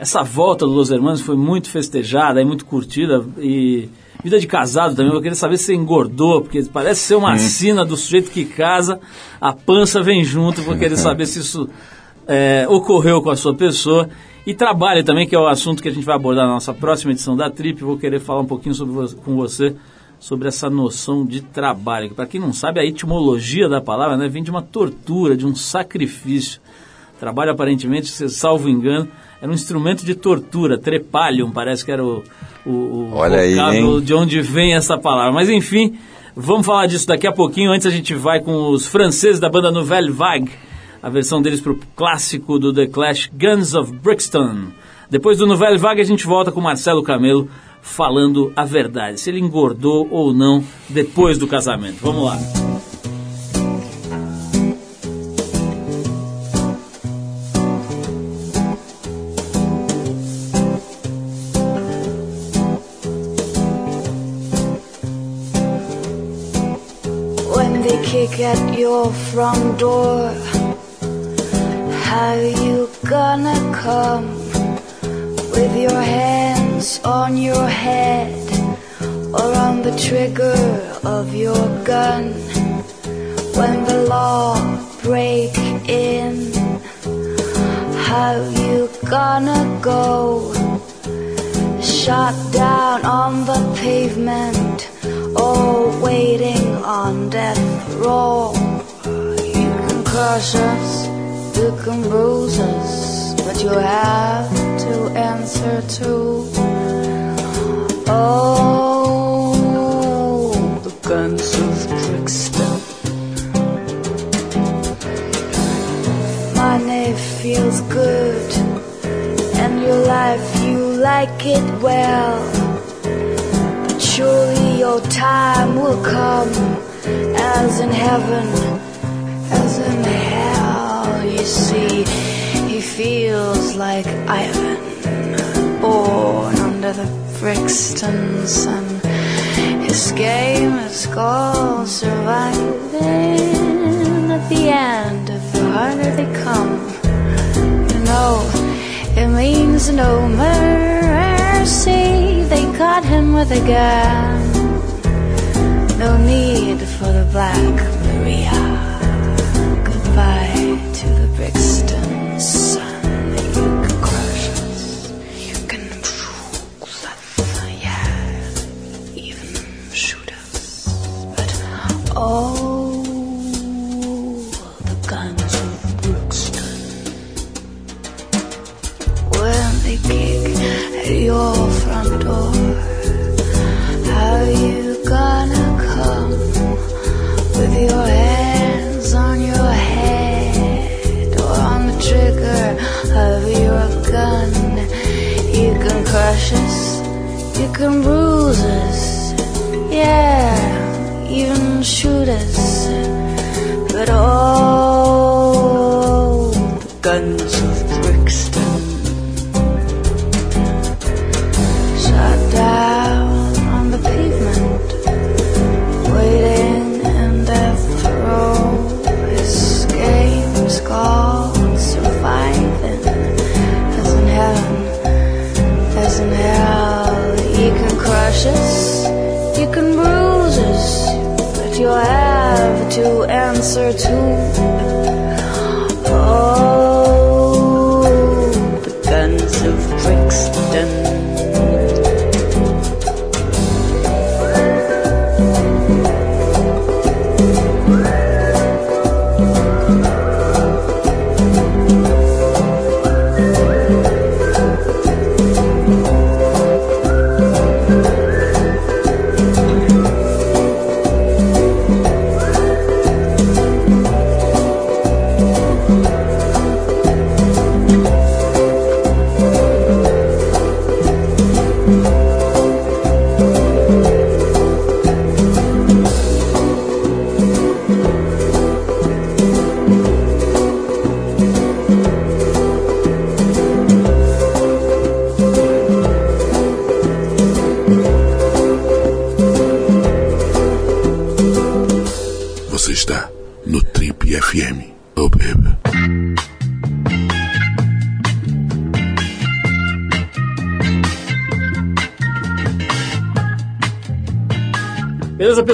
essa volta do Los Hermanos, foi muito festejada e muito curtida. E vida de casado também, vou querer saber se você engordou, porque parece ser uma sina do sujeito que casa, a pança vem junto. Vou querer saber se isso é, ocorreu com a sua pessoa. E trabalho também, que é o assunto que a gente vai abordar na nossa próxima edição da Trip. Vou querer falar um pouquinho sobre com você sobre essa noção de trabalho. Para quem não sabe, a etimologia da palavra né, vem de uma tortura, de um sacrifício. Trabalho, aparentemente, se salvo engano, era um instrumento de tortura, trepalium, parece que era o, o, o Olha aí, vocábulo hein? de onde vem essa palavra. Mas enfim, vamos falar disso daqui a pouquinho. Antes a gente vai com os franceses da banda Nouvelle Vague, a versão deles pro clássico do The Clash, Guns of Brixton. Depois do Nouvelle Vague a gente volta com Marcelo Camelo falando a verdade, se ele engordou ou não depois do casamento. Vamos lá. When they kick at your front door, how you gonna come with your hands on your head or on the trigger of your gun? When the law break in, how you gonna go? Shot down on the pavement or waiting on death row. You can crush us, you can bruise us, but you have to answer to. Oh, the guns of Brixton. Money feels good, and your life you like it well. But surely your time will come, as in heaven, as in hell. You see, he feels like Ivan, born under the Brixton sun. His game is called surviving. At the end of the harder they come, you know, it means no mercy. They caught him with a gun. No need for the Black Maria. Goodbye to the Brixton oh, the guns of. When they kick at your front door, how you gonna come with your hands on your head or on the trigger of your gun? You can crush us, you can shoot. too.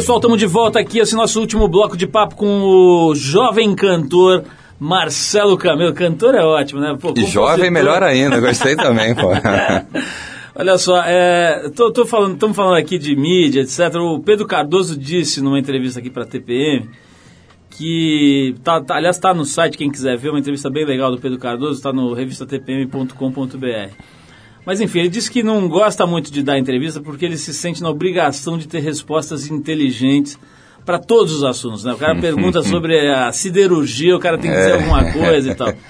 Pessoal? Estamos de volta aqui, esse nosso último bloco de papo com o jovem cantor Marcelo Camelo. Cantor é ótimo, né? Pô, E jovem, melhor ainda, gostei também, pô. (laughs) Olha só, é, tô, tô falando, estamos falando aqui de mídia, etc. O Pedro Cardoso disse numa entrevista aqui para a TPM que, tá, tá- aliás, está no site, quem quiser ver, uma entrevista bem legal do Pedro Cardoso, está no revistatpm.com.br. Mas enfim, ele disse que não gosta muito de dar entrevista porque ele se sente na obrigação de ter respostas inteligentes para todos os assuntos. Né? O cara (laughs) pergunta sobre a siderurgia, o cara tem que dizer alguma coisa e tal. (laughs)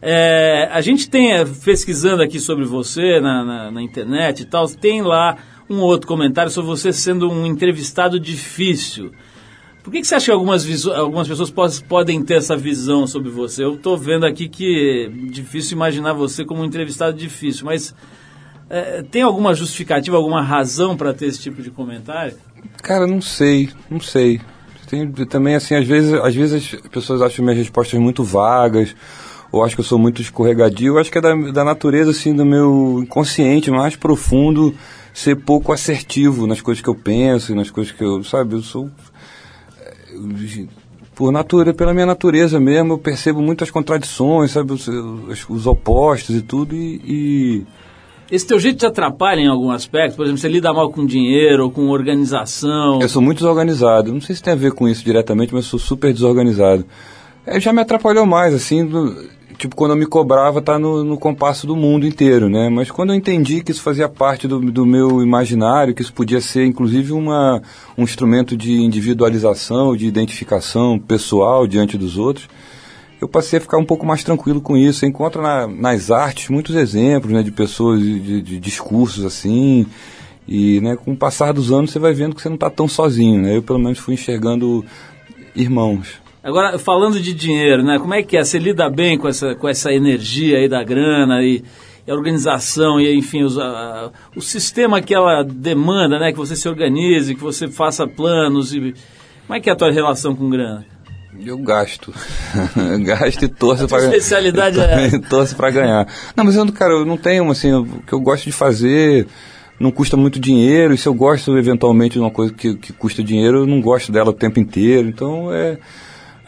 É, a gente tem, é, pesquisando aqui sobre você na, na- na internet e tal, tem lá um outro comentário sobre você sendo um entrevistado difícil. Por que, que você acha que algumas, algumas pessoas podem ter essa visão sobre você? Eu estou vendo aqui que é difícil imaginar você como um entrevistado difícil, mas é, tem alguma justificativa, alguma razão para ter esse tipo de comentário? Cara, não sei, não sei. Tem, também, assim, às vezes, às vezes as pessoas acham minhas respostas muito vagas, ou acham que eu sou muito escorregadio. Eu acho que é da, da natureza, assim, do meu inconsciente mais profundo ser pouco assertivo nas coisas que eu penso, nas coisas que eu, sabe, eu sou... por natureza, pela minha natureza mesmo, eu percebo muitas contradições, sabe, os, os- os opostos e tudo, e- e Esse teu jeito te atrapalha em algum aspecto? Por exemplo, você lida mal com dinheiro ou com organização? Eu sou muito desorganizado. Não sei se tem a ver com isso diretamente, mas eu sou super desorganizado. É, já me atrapalhou mais, assim, do- tipo, quando eu me cobrava tá no, no compasso do mundo inteiro, né? Mas quando eu entendi que isso fazia parte do, do meu imaginário, que isso podia ser, inclusive, uma, um instrumento de individualização, de identificação pessoal diante dos outros, eu passei a ficar um pouco mais tranquilo com isso. Você encontra na- nas artes muitos exemplos né, de pessoas, de, de- discursos assim. E né, com o passar dos anos você vai vendo que você não está tão sozinho. Né? Eu, pelo menos, fui enxergando irmãos. Agora, falando de dinheiro, né? Como é que é? Você lida bem com essa, com essa energia aí da grana e, e a organização e, enfim, os, a- o sistema que ela demanda, né? Que você se organize, que você faça planos e... Como é que é a tua relação com grana? Eu gasto. (laughs) Gasto e torço para especialidade é- torço para ganhar. Não, mas eu, cara, eu não tenho, assim, o que eu gosto de fazer não custa muito dinheiro, e se eu gosto eventualmente de uma coisa que, que custa dinheiro, eu não gosto dela o tempo inteiro. Então, é.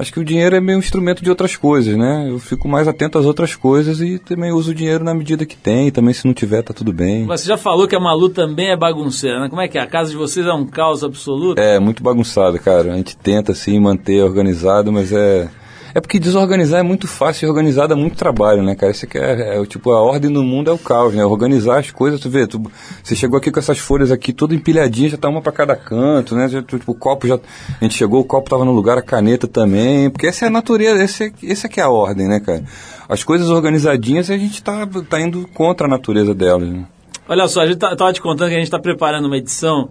Acho que o dinheiro é meio um instrumento de outras coisas, né? Eu fico mais atento às outras coisas e também uso o dinheiro na medida que tem. e Também se não tiver, tá tudo bem. Você já falou que a Malu também é bagunceira, né? Como é que é? A casa de vocês é um caos absoluto? É, muito bagunçado, cara. A gente tenta, assim, manter organizado, mas é... É porque desorganizar é muito fácil e organizar dá muito trabalho, né, cara? Isso aqui é, é, tipo, a ordem do mundo é o caos, né? Organizar as coisas, tu vê, tu, você chegou aqui com essas folhas aqui, toda empilhadinha, já tá uma pra cada canto, né? Já, tipo, o copo já... A gente chegou, o copo tava no lugar, a caneta também, porque essa é a natureza, esse é, esse aqui é a ordem, né, cara? As coisas organizadinhas, a gente tá, tá indo contra a natureza delas, né? Olha só, a gente tá- tava te contando que a gente está preparando uma edição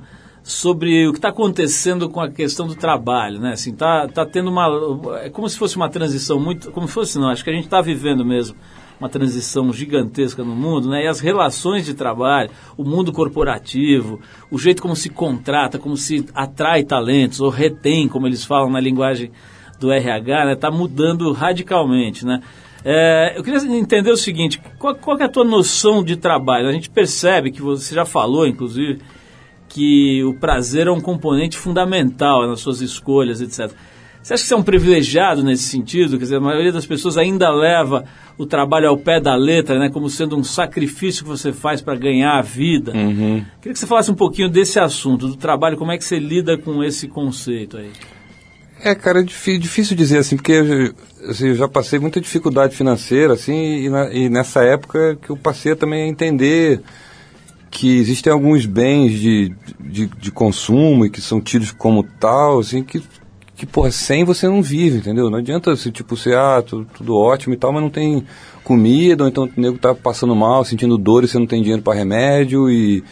sobre o que está acontecendo com a questão do trabalho, né? Assim, tá, tá tendo uma... É como se fosse uma transição muito... Como se fosse, não, acho que a gente está vivendo mesmo uma transição gigantesca no mundo, né? E as relações de trabalho, o mundo corporativo, o jeito como se contrata, como se atrai talentos, ou retém, como eles falam na linguagem do RH, né? Tá mudando radicalmente, né? É, eu queria entender o seguinte, qual, qual é a tua noção de trabalho? A gente percebe que você já falou, inclusive, que o prazer é um componente fundamental nas suas escolhas, etc. Você acha que você é um privilegiado nesse sentido? Quer dizer, a maioria das pessoas ainda leva o trabalho ao pé da letra, né, como sendo um sacrifício que você faz para ganhar a vida. Queria que você falasse um pouquinho desse assunto, do trabalho, como é que você lida com esse conceito aí. É, cara, é difí- difícil dizer assim, porque eu, assim, eu já passei muita dificuldade financeira, assim, e, na- e nessa época que eu passei também a entender que existem alguns bens de, de, de consumo e que são tidos como tal, assim, que, que, porra, sem você não vive, entendeu? Não adianta, assim, tipo, você, ah, tudo, tudo ótimo e tal, mas não tem comida, ou então o nego tá passando mal, sentindo dor e você não tem dinheiro para remédio e...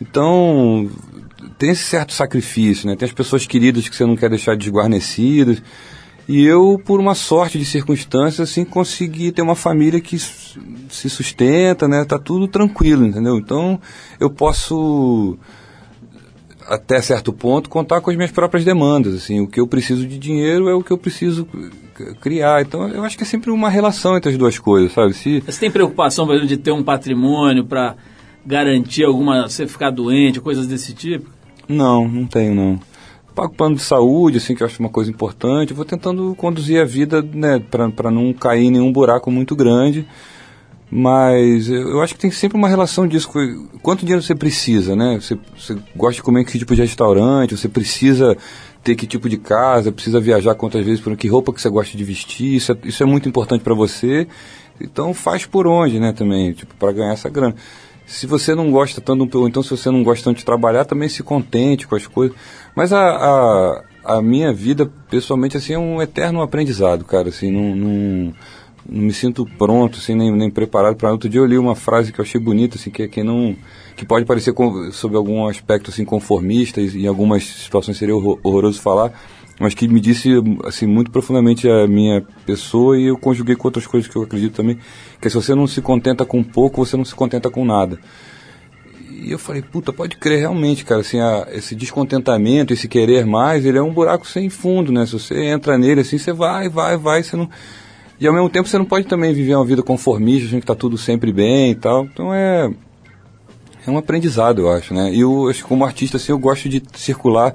Então, tem esse certo sacrifício, né? Tem as pessoas queridas que você não quer deixar desguarnecidas. E eu, por uma sorte de circunstâncias, assim, consegui ter uma família que se sustenta, né? Tá tudo tranquilo, entendeu? Então, eu posso, até certo ponto, contar com as minhas próprias demandas, assim. O que eu preciso de dinheiro é o que eu preciso criar. Então, eu acho que é sempre uma relação entre as duas coisas, sabe? Se, Você tem preocupação, por exemplo, de ter um patrimônio para garantir alguma. você ficar doente, coisas desse tipo? Não, não tenho não. Pago plano de saúde, assim, que eu acho uma coisa importante. Vou tentando conduzir a vida, né, para não cair em nenhum buraco muito grande. Mas eu, acho que tem sempre uma relação disso. Quanto dinheiro você precisa, né? Você, você gosta de comer que tipo de restaurante, você precisa ter que tipo de casa, precisa viajar quantas vezes, por que roupa que você gosta de vestir, isso é, isso é muito importante para você. Então faz por onde, né, também, tipo, para ganhar essa grana. Se você não gosta tanto, ou então se você não gosta tanto de trabalhar, também se contente com as coisas. Mas a, a, a minha vida, pessoalmente, assim, é um eterno aprendizado, cara, assim, não, não, não me sinto pronto, assim, nem, nem preparado para outro dia eu li uma frase que eu achei bonita, assim, que é quem não que pode parecer com, sobre algum aspecto assim conformista e em algumas situações seria horror, horroroso falar, mas que me disse assim muito profundamente a minha pessoa e eu conjuguei com outras coisas que eu acredito também, que é se você não se contenta com pouco, você não se contenta com nada. E eu falei, puta, pode crer realmente, cara, assim, a, esse descontentamento, esse querer mais, ele é um buraco sem fundo, né? Se você entra nele assim, você vai, vai, vai, você não e ao mesmo tempo você não pode também viver uma vida conformista, achando que está tudo sempre bem e tal. Então é é um aprendizado, eu acho, né? E eu acho que como artista assim eu gosto de circular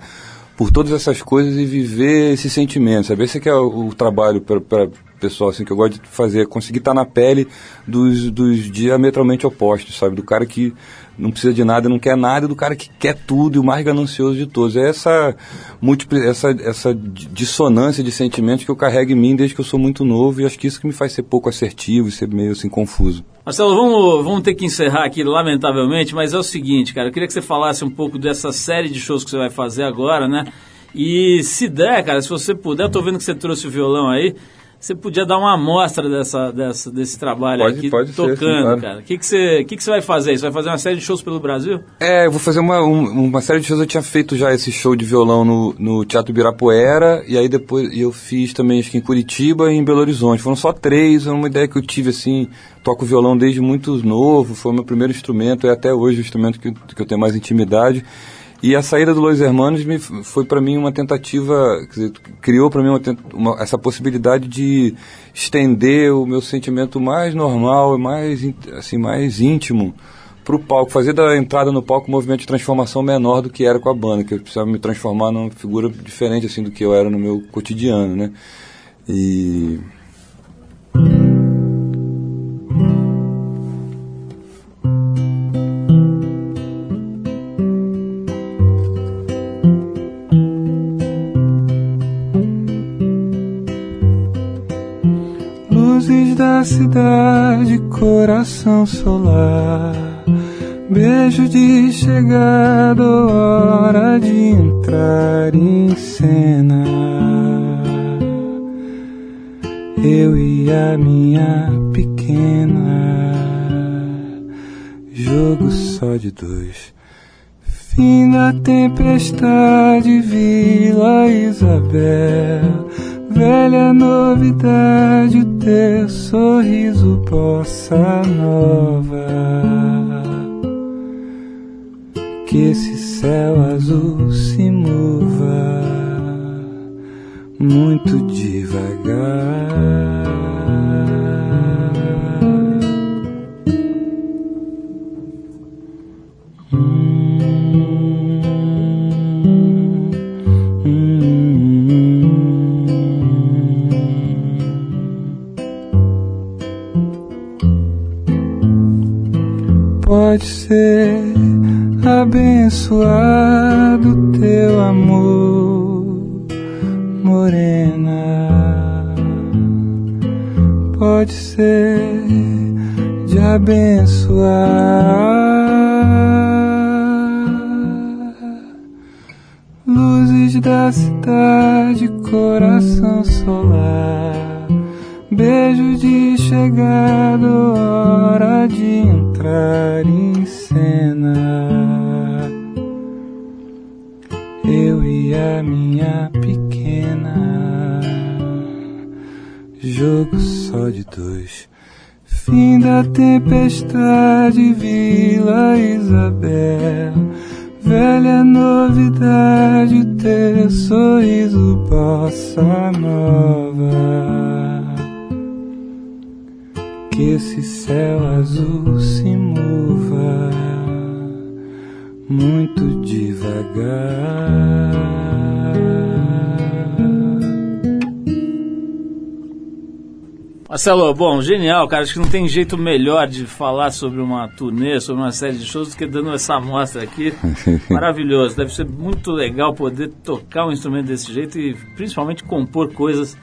por todas essas coisas e viver esse sentimento, sabe? Esse que é o, o trabalho para pessoal assim que eu gosto de fazer, é conseguir estar tá na pele dos, dos diametralmente opostos, sabe? Do cara que não precisa de nada, não quer nada, do cara que quer tudo e o mais ganancioso de todos. É essa, múltipla, essa, essa dissonância de sentimentos que eu carrego em mim desde que eu sou muito novo e acho que isso que me faz ser pouco assertivo e ser meio assim confuso. Marcelo, vamos, vamos ter que encerrar aqui, lamentavelmente, mas é o seguinte, cara, eu queria que você falasse um pouco dessa série de shows que você vai fazer agora, né? E se der, cara, se você puder, eu tô vendo que você trouxe o violão aí, você podia dar uma amostra dessa, dessa, desse trabalho Pode- aqui, pode ser, tocando, sim, claro. cara. O que, que, você, que, que você vai fazer? Você vai fazer uma série de shows pelo Brasil? É, eu vou fazer uma, um- uma série de shows. Eu tinha feito já esse show de violão no, no Teatro Ibirapuera, e aí depois eu fiz também, acho que em Curitiba e em Belo Horizonte. Foram só três, é uma ideia que eu tive assim. Toco violão desde muito novo, foi o meu primeiro instrumento, é até hoje o instrumento que, que eu tenho mais intimidade. E a saída do Los Hermanos me, foi para mim uma tentativa, dizer, criou para mim uma, uma- essa possibilidade de estender o meu sentimento mais normal mais, assim, mais íntimo para o palco, fazer da entrada no palco um movimento de transformação menor do que era com a banda, que eu precisava me transformar numa figura diferente assim do que eu era no meu cotidiano, né? E da cidade, coração solar. Beijo de chegada, hora de entrar em cena. Eu e a minha pequena. Jogo só de dois. Fim da tempestade, Vila Isabel. Velha novidade, o teu sorriso, bossa nova. Que esse céu azul se mova muito devagar. Pode ser abençoado teu amor, morena. Pode ser de abençoar. Luzes da cidade, coração solar. Beijo de chegada, hora de entrar em cena. Eu e a minha pequena. Jogo só de dois. Fim da tempestade, Vila Isabel. Velha novidade, teu sorriso, bossa nova. Que esse céu azul se mova muito devagar. Marcelo, bom, genial, cara. Acho que não tem jeito melhor de falar sobre uma turnê, sobre uma série de shows, do que dando essa amostra aqui. (laughs) Maravilhoso. Deve ser muito legal poder tocar um instrumento desse jeito e principalmente compor coisas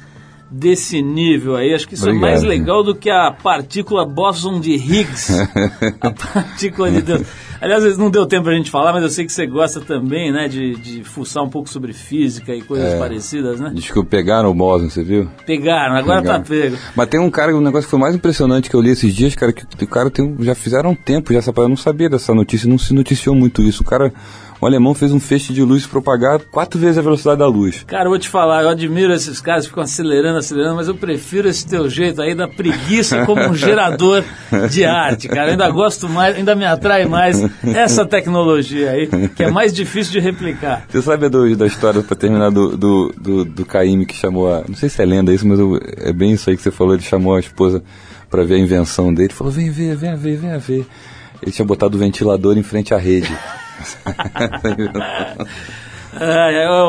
desse nível aí. Acho que isso é mais Obrigado. legal do que a partícula Boson de Higgs. (laughs) a partícula de Deus. Aliás, não deu tempo pra gente falar, mas eu sei que você gosta também, né, de, de fuçar um pouco sobre física e coisas É. parecidas, né? Diz que pegaram o Boson, você viu? Pegaram, agora Pegaram. tá pego. Mas tem um cara, um negócio que foi mais impressionante que eu li esses dias, cara, que o cara tem, já fizeram um tempo, já essa eu não sabia dessa notícia, não se noticiou muito isso. O cara, o alemão fez um feixe de luz propagar quatro vezes a velocidade da luz. Cara, vou te falar, eu admiro esses caras que ficam acelerando, acelerando, mas eu prefiro esse teu jeito aí da preguiça como um gerador de arte, cara. Eu ainda gosto mais, ainda me atrai mais essa tecnologia aí, que é mais difícil de replicar. Você sabe do, da história, pra terminar, do, do, do, do Caíme que chamou a. Não sei se é lenda isso, mas eu- é bem isso aí que você falou. Ele chamou a esposa pra ver a invenção dele. Falou: vem ver, vem ver, vem ver. Ele tinha botado o ventilador em frente à rede.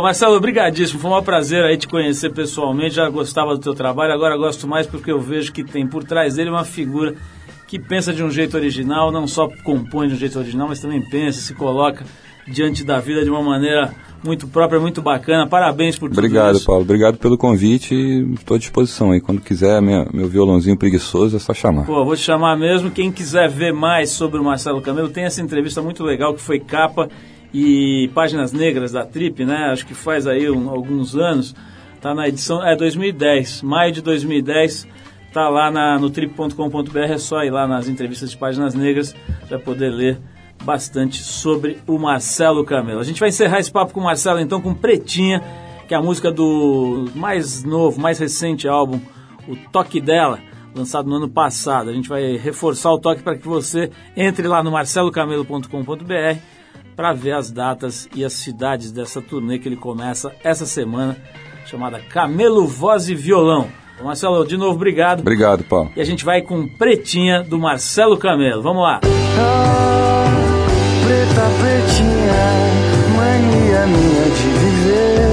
Marcelo, obrigadíssimo. Foi um prazer aí te conhecer pessoalmente. Já gostava do teu trabalho, agora gosto mais porque eu vejo que tem por trás dele uma figura que pensa de um jeito original, não só compõe de um jeito original, mas também pensa, se coloca diante da vida de uma maneira muito própria, muito bacana. Parabéns por tudo Obrigado, isso. Paulo. Obrigado pelo convite e estou à disposição aí. Quando quiser, minha- meu violãozinho preguiçoso, é só chamar. Pô, vou te chamar mesmo. Quem quiser ver mais sobre o Marcelo Camelo, tem essa entrevista muito legal que foi capa e páginas negras da Trip, né? Acho que faz aí um- alguns anos. Tá na edição, é 2010, maio de 2010. Tá lá na, no trip.com.br, é só ir lá nas entrevistas de páginas negras, vai poder ler bastante sobre o Marcelo Camelo. A gente vai encerrar esse papo com o Marcelo então com Pretinha, que é a música do mais novo, mais recente álbum, o Toque Dela, lançado no ano passado. A gente vai reforçar o toque para que você entre lá no marcelocamelo.com.br para ver as datas e as cidades dessa turnê que ele começa essa semana, chamada Camelo Voz e Violão. Marcelo, de novo, obrigado. Obrigado, Paulo. E a gente vai com Pretinha do Marcelo Camelo. Vamos lá. Ah, preta pretinha, mania minha de viver.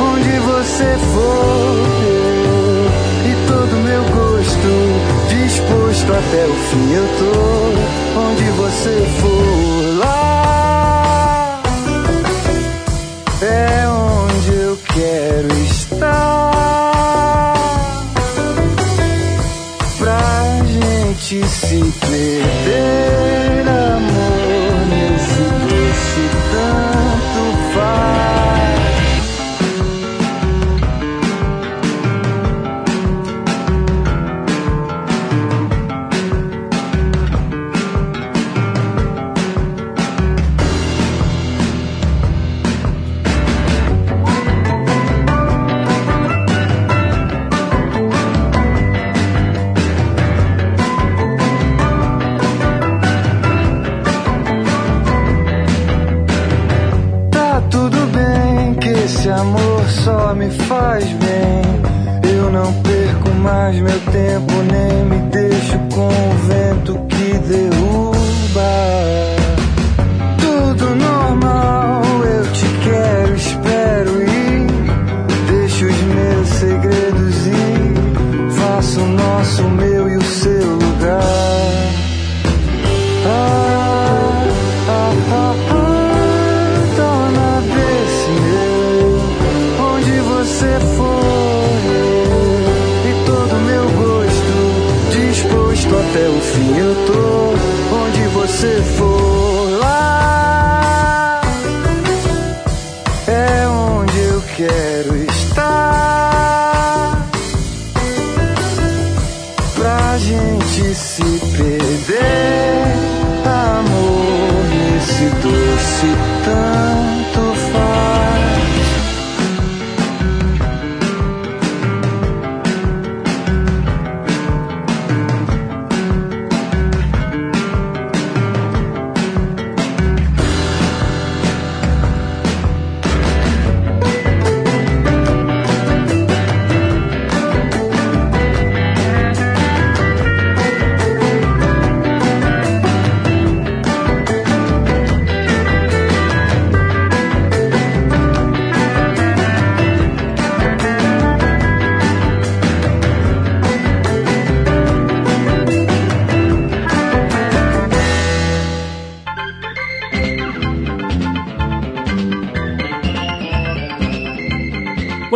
Onde você for, eu e todo meu gosto, disposto até o fim eu tô. Onde você for, lá é onde eu quero estar. Pra gente se perder,